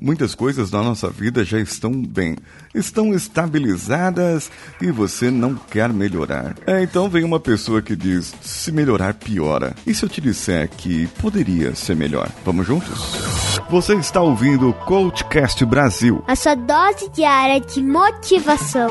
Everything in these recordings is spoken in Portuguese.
Muitas coisas na nossa vida já estão bem, estão estabilizadas e você não quer melhorar. É, então vem uma pessoa que diz: se melhorar, piora. E se eu te disser que poderia ser melhor? Vamos juntos? Você está ouvindo o Coachcast Brasil a sua dose diária de motivação.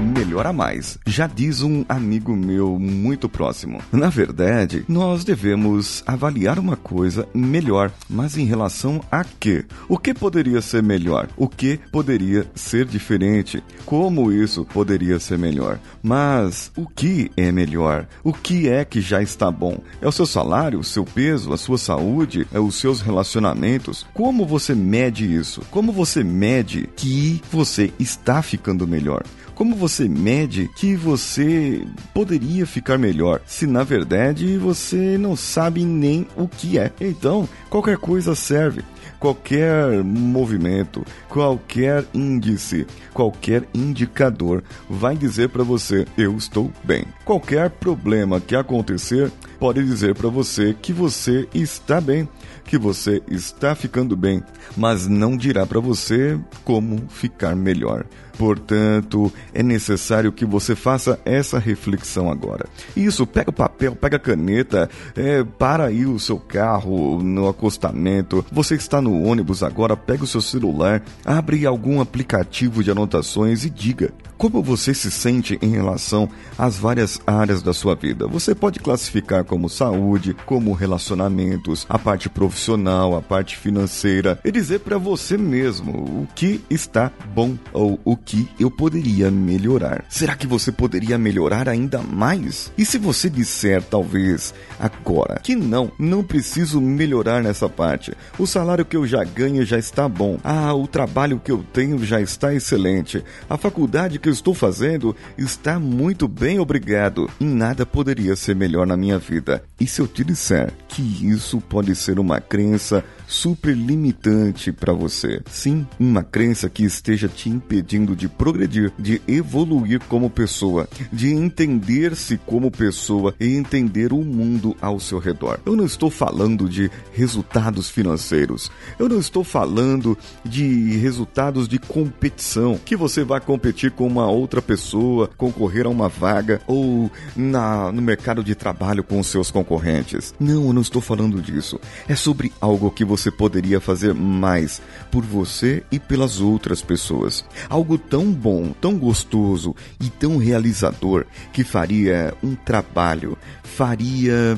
Melhora mais. Já diz um amigo meu muito próximo. Na verdade, nós devemos avaliar uma coisa melhor, mas em relação a quê? O que poderia ser melhor? O que poderia ser diferente? Como isso poderia ser melhor? Mas o que é melhor? O que é que já está bom? É o seu salário, o seu peso, a sua saúde, é os seus relacionamentos? Como você mede isso? Como você mede que você está ficando melhor? Como você mede que você poderia ficar melhor se na verdade você não sabe nem o que é? Então, qualquer coisa serve qualquer movimento, qualquer índice, qualquer indicador vai dizer para você: eu estou bem. Qualquer problema que acontecer pode dizer para você que você está bem, que você está ficando bem, mas não dirá para você como ficar melhor. Portanto, é necessário que você faça essa reflexão agora. Isso, pega o papel, pega a caneta, é, para aí o seu carro no acostamento. Você está no ônibus agora, pega o seu celular, abre algum aplicativo de anotações e diga como você se sente em relação às várias áreas da sua vida. Você pode classificar como saúde, como relacionamentos, a parte profissional, a parte financeira e dizer para você mesmo o que está bom ou o que eu poderia melhorar. Será que você poderia melhorar ainda mais? E se você disser talvez agora que não, não preciso melhorar nessa parte. O salário que eu já ganho já está bom. Ah, o trabalho que eu tenho já está excelente. A faculdade que eu estou fazendo está muito bem, obrigado. E nada poderia ser melhor na minha vida. E se eu te disser que isso pode ser uma crença super limitante para você? Sim, uma crença que esteja te impedindo de progredir, de evoluir como pessoa, de entender-se como pessoa e entender o mundo ao seu redor. Eu não estou falando de resultados financeiros. Eu não estou falando de resultados de competição, que você vai competir com uma outra pessoa, concorrer a uma vaga ou na, no mercado de trabalho com os seus concorrentes. Não, eu não estou falando disso. É sobre algo que você poderia fazer mais por você e pelas outras pessoas. Algo tão bom, tão gostoso e tão realizador que faria um trabalho, faria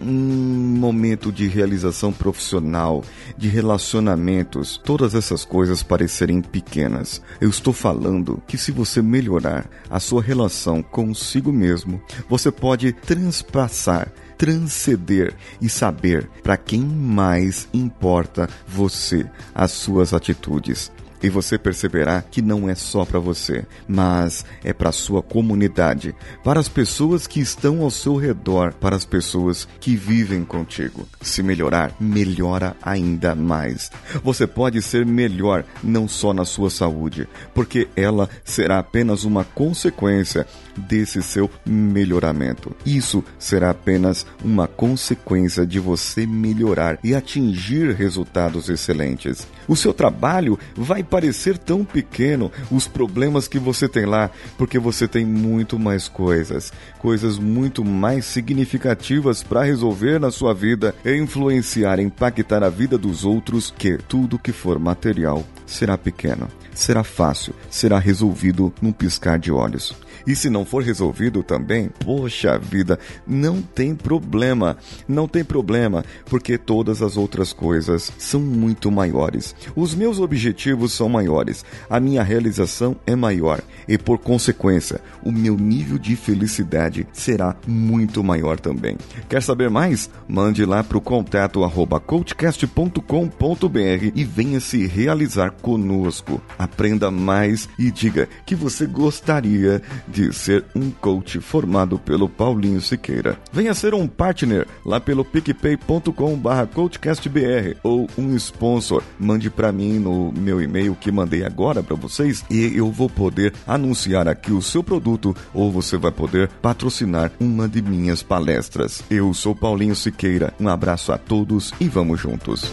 um momento de realização profissional, de relacionamentos, todas essas coisas parecerem pequenas. Eu estou falando que se você melhorar a sua relação consigo mesmo, você pode transpassar transcender e saber para quem mais importa você, as suas atitudes. E você perceberá que não é só para você, mas é para sua comunidade, para as pessoas que estão ao seu redor, para as pessoas que vivem contigo. Se melhorar, melhora ainda mais. Você pode ser melhor não só na sua saúde, porque ela será apenas uma consequência desse seu melhoramento. Isso será apenas uma consequência de você melhorar e atingir resultados excelentes. O seu trabalho vai parecer tão pequeno, os problemas que você tem lá, porque você tem muito mais coisas, coisas muito mais significativas para resolver na sua vida e influenciar, impactar a vida dos outros, que tudo que for material será pequeno, será fácil, será resolvido num piscar de olhos. E se não for resolvido também, poxa vida, não tem problema. Não tem problema, porque todas as outras coisas são muito maiores. Os meus objetivos são são maiores, a minha realização é maior e, por consequência, o meu nível de felicidade será muito maior também. Quer saber mais? Mande lá para o contato arroba coachcast.com.br e venha se realizar conosco. Aprenda mais e diga que você gostaria de ser um coach formado pelo Paulinho Siqueira. Venha ser um partner lá pelo picpay.com barra coachcastbr ou um sponsor. Mande para mim no meu e-mail que mandei agora para vocês e eu vou poder anunciar aqui o seu produto ou você vai poder patrocinar uma de minhas palestras. Eu sou Paulinho Siqueira. Um abraço a todos e vamos juntos.